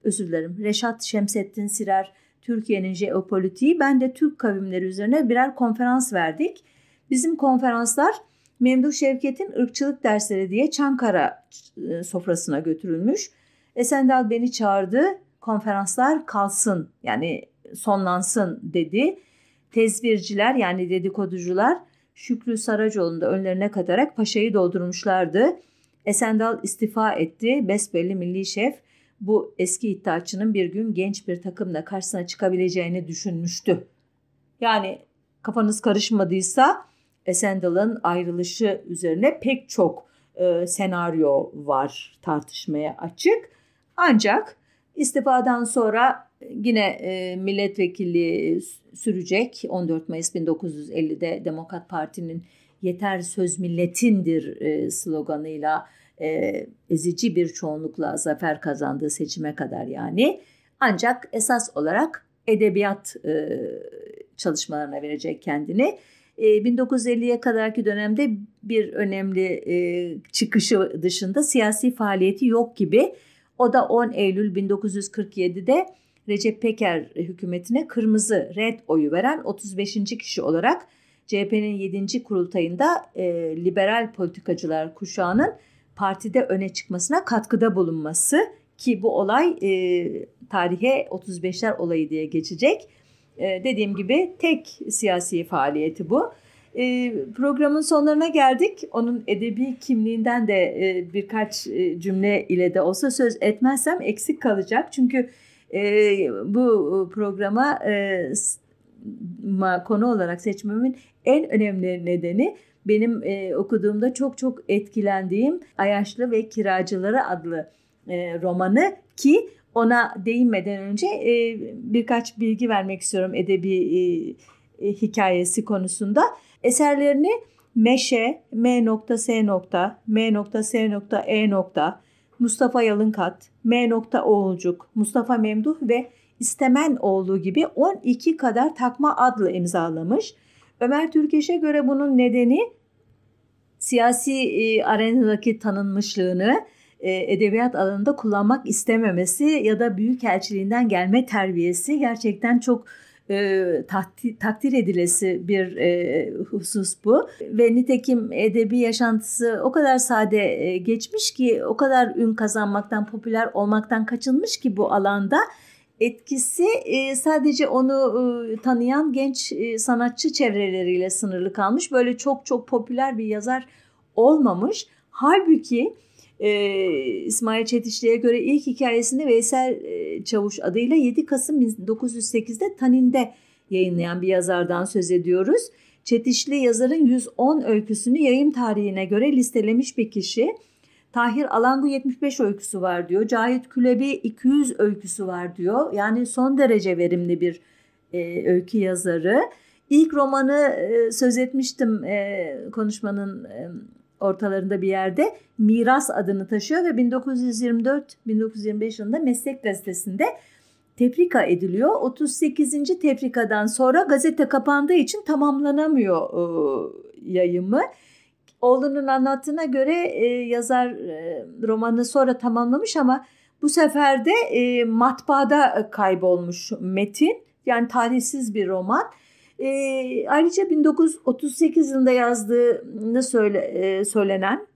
özür dilerim, Reşat Şemsettin Sirer, Türkiye'nin jeopolitiği. Ben de Türk kavimleri üzerine birer konferans verdik. Bizim konferanslar Memduh Şevket'in ırkçılık dersleri diye Çankara e, sofrasına götürülmüş. Esendal beni çağırdı. Konferanslar kalsın yani sonlansın dedi. Tezvirciler yani dedikoducular Şükrü Saracoğlu'nu da önlerine katarak paşayı doldurmuşlardı. Esendal istifa etti. Besbelli milli şef bu eski iddiaçının bir gün genç bir takımla karşısına çıkabileceğini düşünmüştü. Yani kafanız karışmadıysa Esendal'ın ayrılışı üzerine pek çok e, senaryo var tartışmaya açık. Ancak istifadan sonra yine e, milletvekili sürecek 14 Mayıs 1950'de Demokrat Parti'nin yeter söz milletindir e, sloganıyla e, ezici bir çoğunlukla zafer kazandığı seçime kadar yani. Ancak esas olarak edebiyat e, çalışmalarına verecek kendini. E, 1950'ye kadarki dönemde bir önemli çıkışı dışında siyasi faaliyeti yok gibi. O da 10 Eylül 1947'de Recep Peker hükümetine kırmızı red oyu veren 35. kişi olarak CHP'nin 7. kurultayında e, liberal politikacılar kuşağının partide öne çıkmasına katkıda bulunması ki bu olay e, tarihe 35'ler olayı diye geçecek. E, dediğim gibi tek siyasi faaliyeti bu. E, programın sonlarına geldik. Onun edebi kimliğinden de e, birkaç e, cümle ile de olsa söz etmezsem eksik kalacak. Çünkü e, bu programa e, konu olarak seçmemin en önemli nedeni benim e, okuduğumda çok çok etkilendiğim Ayaşlı ve Kiracıları adlı e, romanı ki ona değinmeden önce e, birkaç bilgi vermek istiyorum edebi e, e, hikayesi konusunda. Eserlerini Meşe, M.S. M.S.E. Mustafa Yalınkat, M. Oğulcuk, Mustafa Memduh ve İstemen oğlu gibi 12 kadar takma adlı imzalamış. Ömer Türkeş'e göre bunun nedeni siyasi e, arenadaki tanınmışlığını e, edebiyat alanında kullanmak istememesi ya da büyükelçiliğinden gelme terbiyesi gerçekten çok e, takdir, takdir edilesi bir e, husus bu. Ve nitekim edebi yaşantısı o kadar sade e, geçmiş ki o kadar ün kazanmaktan, popüler olmaktan kaçınmış ki bu alanda etkisi e, sadece onu e, tanıyan genç e, sanatçı çevreleriyle sınırlı kalmış. Böyle çok çok popüler bir yazar olmamış. Halbuki İsmail Çetişli'ye göre ilk hikayesini Veysel Çavuş adıyla 7 Kasım 1908'de Tanin'de yayınlayan bir yazardan söz ediyoruz. Çetişli yazarın 110 öyküsünü yayın tarihine göre listelemiş bir kişi. Tahir Alangu 75 öyküsü var diyor. Cahit Külebi 200 öyküsü var diyor. Yani son derece verimli bir e, öykü yazarı. İlk romanı e, söz etmiştim e, konuşmanın e, ortalarında bir yerde. Miras adını taşıyor ve 1924-1925 yılında Meslek Gazetesi'nde tefrika ediliyor. 38. tefrikadan sonra gazete kapandığı için tamamlanamıyor e, yayımı. Oğlunun anlattığına göre e, yazar e, romanı sonra tamamlamış ama bu sefer de e, matbaada kaybolmuş metin. Yani tarihsiz bir roman. E, ayrıca 1938 yılında yazdığını söyle, e, söylenen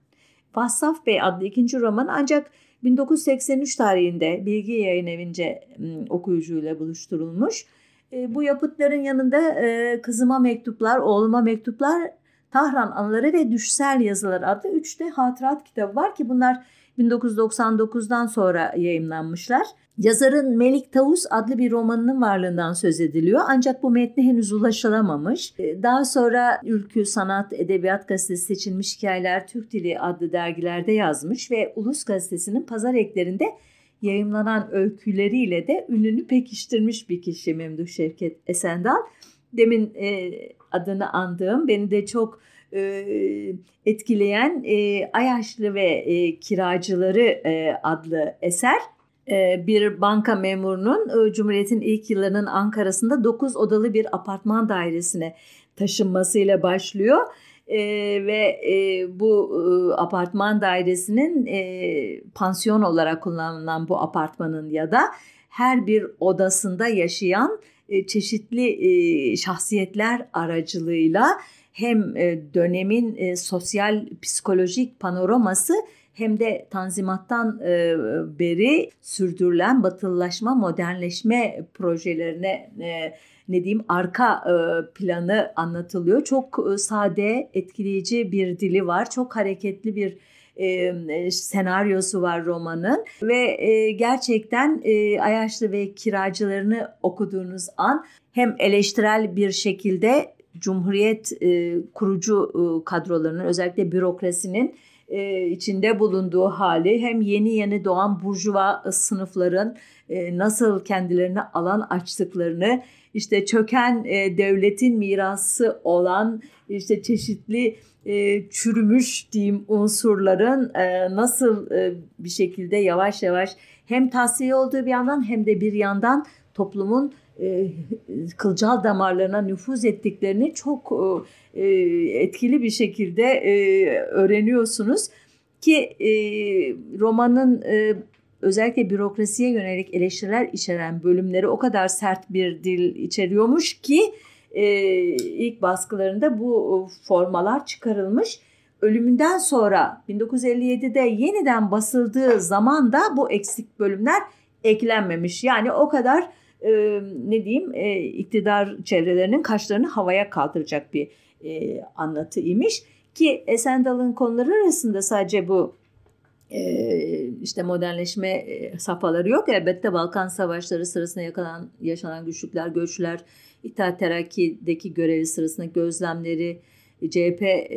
Vassaf Bey adlı ikinci roman ancak 1983 tarihinde Bilgi Yayın Evi'nce okuyucuyla buluşturulmuş. E, bu yapıtların yanında e, Kızıma Mektuplar, Oğluma Mektuplar Tahran Anıları ve Düşsel Yazılar adlı 3 de hatırat kitabı var ki bunlar 1999'dan sonra yayımlanmışlar. Yazarın Melik Tavus adlı bir romanının varlığından söz ediliyor ancak bu metne henüz ulaşılamamış. Ee, daha sonra Ülkü Sanat Edebiyat Gazetesi seçilmiş hikayeler Türk Dili adlı dergilerde yazmış ve Ulus Gazetesi'nin pazar eklerinde yayımlanan öyküleriyle de ününü pekiştirmiş bir kişi Memduh Şevket Esendal. Demin e, adını andığım, beni de çok e, etkileyen e, Ayaşlı ve e, Kiracıları e, adlı eser e, bir banka memurunun e, Cumhuriyet'in ilk yıllarının Ankara'sında 9 odalı bir apartman dairesine taşınmasıyla başlıyor. E, ve e, bu e, apartman dairesinin e, pansiyon olarak kullanılan bu apartmanın ya da her bir odasında yaşayan çeşitli e, şahsiyetler aracılığıyla hem e, dönemin e, sosyal psikolojik panoraması hem de Tanzimat'tan e, beri sürdürülen batılılaşma, modernleşme projelerine e, ne diyeyim arka e, planı anlatılıyor. Çok e, sade, etkileyici bir dili var. Çok hareketli bir e, senaryosu var romanın ve e, gerçekten e, Ayaşlı ve kiracılarını okuduğunuz an hem eleştirel bir şekilde Cumhuriyet e, kurucu e, kadrolarının özellikle bürokrasinin e, içinde bulunduğu hali hem yeni yeni doğan burjuva sınıfların e, nasıl kendilerine alan açtıklarını işte çöken e, devletin mirası olan işte çeşitli e, çürümüş diyeyim unsurların e, nasıl e, bir şekilde yavaş yavaş hem tasfiye olduğu bir yandan hem de bir yandan toplumun e, kılcal damarlarına nüfuz ettiklerini çok e, etkili bir şekilde e, öğreniyorsunuz. Ki e, romanın e, özellikle bürokrasiye yönelik eleştiriler içeren bölümleri o kadar sert bir dil içeriyormuş ki e, ilk baskılarında bu formalar çıkarılmış. Ölümünden sonra 1957'de yeniden basıldığı zaman da bu eksik bölümler eklenmemiş. Yani o kadar e, ne diyeyim e, iktidar çevrelerinin kaşlarını havaya kaldıracak bir e, anlatı imiş. Ki Esendal'ın konuları arasında sadece bu e, işte modernleşme e, safhaları yok. Elbette Balkan Savaşları sırasında yakalan, yaşanan güçlükler, göçler, İttihat Terakki'deki görevi sırasında gözlemleri, CHP e,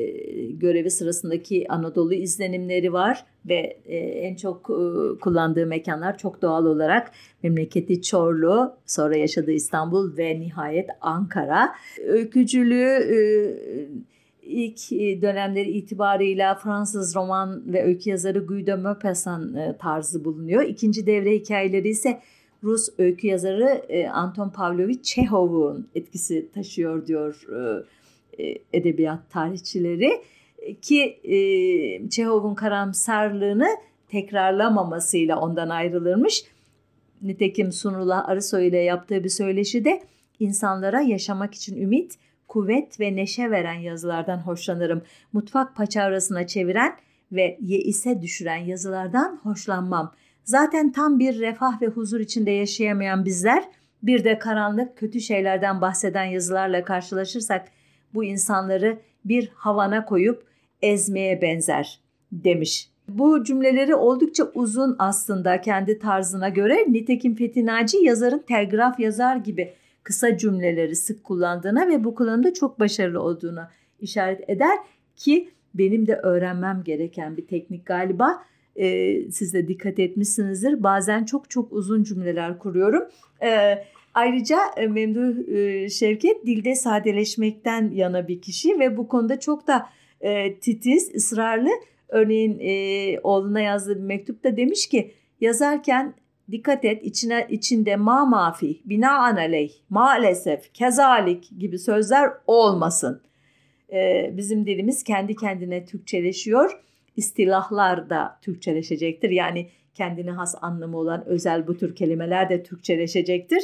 görevi sırasındaki Anadolu izlenimleri var ve e, en çok e, kullandığı mekanlar çok doğal olarak memleketi Çorlu, sonra yaşadığı İstanbul ve nihayet Ankara. Öykücülüğü ilk dönemleri itibarıyla Fransız roman ve öykü yazarı Guy de Maupassant tarzı bulunuyor. İkinci devre hikayeleri ise Rus öykü yazarı Anton Pavlovich Çehov'un etkisi taşıyor diyor e, edebiyat tarihçileri ki e, Çehov'un karamsarlığını tekrarlamamasıyla ondan ayrılırmış. Nitekim Sunullah Arısoy ile yaptığı bir söyleşide insanlara yaşamak için ümit, kuvvet ve neşe veren yazılardan hoşlanırım. Mutfak paçavrasına çeviren ve yeise düşüren yazılardan hoşlanmam. Zaten tam bir refah ve huzur içinde yaşayamayan bizler bir de karanlık kötü şeylerden bahseden yazılarla karşılaşırsak bu insanları bir havana koyup ezmeye benzer demiş. Bu cümleleri oldukça uzun aslında kendi tarzına göre. Nitekim Fethi Naci yazarın telgraf yazar gibi kısa cümleleri sık kullandığına ve bu kullanımda çok başarılı olduğuna işaret eder ki benim de öğrenmem gereken bir teknik galiba. Ee, siz de dikkat etmişsinizdir. Bazen çok çok uzun cümleler kuruyorum. Ee, Ayrıca e, Memduh e, Şevket dilde sadeleşmekten yana bir kişi ve bu konuda çok da e, titiz, ısrarlı. Örneğin e, oğluna yazdığı bir mektupta demiş ki yazarken dikkat et içine içinde ma mafi, bina aleyh, maalesef, kezalik gibi sözler olmasın. E, bizim dilimiz kendi kendine Türkçeleşiyor. İstilahlar da Türkçeleşecektir. Yani kendine has anlamı olan özel bu tür kelimeler de Türkçeleşecektir.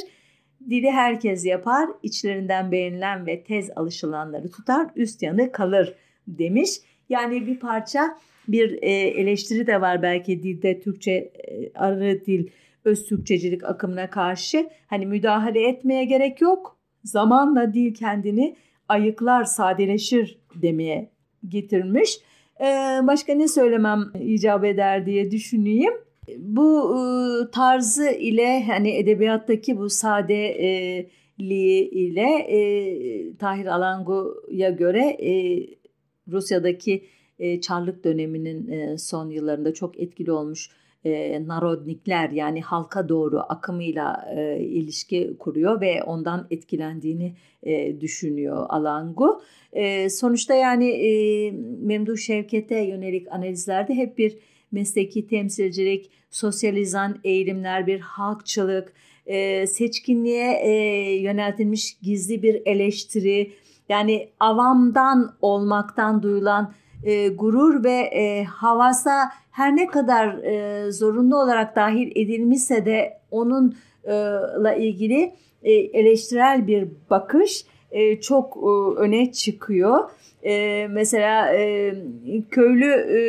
Dili herkes yapar, içlerinden beğenilen ve tez alışılanları tutar, üst yanı kalır demiş. Yani bir parça bir e, eleştiri de var belki dilde Türkçe e, arı dil öz Türkçecilik akımına karşı. Hani müdahale etmeye gerek yok. Zamanla dil kendini ayıklar, sadeleşir demeye getirmiş. Ee, başka ne söylemem icap eder diye düşüneyim. Bu e, tarzı ile hani edebiyattaki bu sadeliği ile e, Tahir Alango'ya göre e, Rusya'daki e, Çarlık döneminin e, son yıllarında çok etkili olmuş e, narodnikler yani halka doğru akımıyla e, ilişki kuruyor ve ondan etkilendiğini e, düşünüyor Alangu. E, sonuçta yani e, Memduh Şevket'e yönelik analizlerde hep bir mesleki temsilcilik, sosyalizan eğilimler, bir halkçılık, e, seçkinliğe e, yöneltilmiş gizli bir eleştiri, yani avamdan olmaktan duyulan e, gurur ve e, havasa her ne kadar e, zorunlu olarak dahil edilmişse de onunla e, ilgili e, eleştirel bir bakış e, çok e, öne çıkıyor. E, mesela e, köylü e,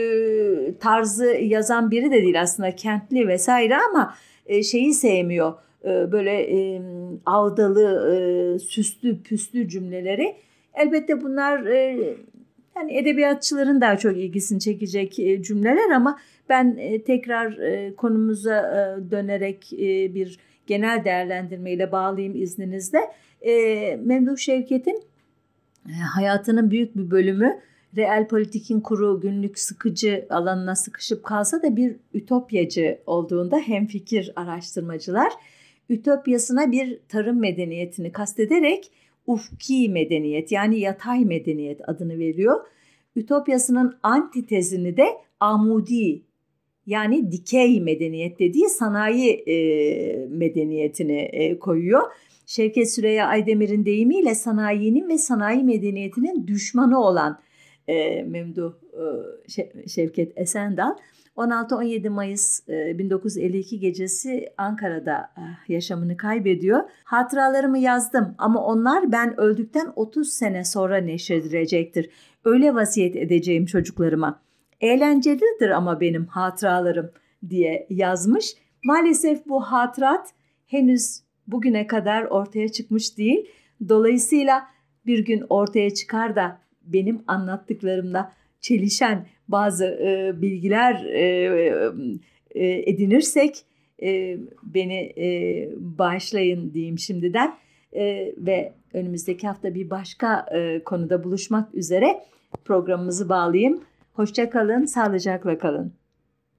tarzı yazan biri de değil aslında kentli vesaire ama e, şeyi sevmiyor. E, böyle e, aldalı, e, süslü, püslü cümleleri. Elbette bunlar e, yani edebiyatçıların daha çok ilgisini çekecek e, cümleler ama ben e, tekrar e, konumuza dönerek bir genel değerlendirmeyle bağlayayım izninizle. Memduh Şevket'in hayatının büyük bir bölümü real politikin kuru günlük sıkıcı alanına sıkışıp kalsa da bir ütopyacı olduğunda hemfikir araştırmacılar ütopyasına bir tarım medeniyetini kastederek ufki medeniyet yani yatay medeniyet adını veriyor. Ütopyasının antitezini de amudi yani dikey medeniyet dediği sanayi e, medeniyetini e, koyuyor. Şevket Süreyya Aydemir'in deyimiyle sanayinin ve sanayi medeniyetinin düşmanı olan e, Memduh e, Şevket Esendal 16-17 Mayıs 1952 e, gecesi Ankara'da e, yaşamını kaybediyor. Hatıralarımı yazdım ama onlar ben öldükten 30 sene sonra neşredilecektir. Öyle vasiyet edeceğim çocuklarıma. Eğlencelidir ama benim hatıralarım diye yazmış. Maalesef bu hatırat henüz bugüne kadar ortaya çıkmış değil. Dolayısıyla bir gün ortaya çıkar da benim anlattıklarımla çelişen bazı e, bilgiler e, e, edinirsek e, beni e, bağışlayın diyeyim şimdiden e, ve önümüzdeki hafta bir başka e, konuda buluşmak üzere programımızı bağlayayım. Hoşça kalın, sağlıcakla kalın.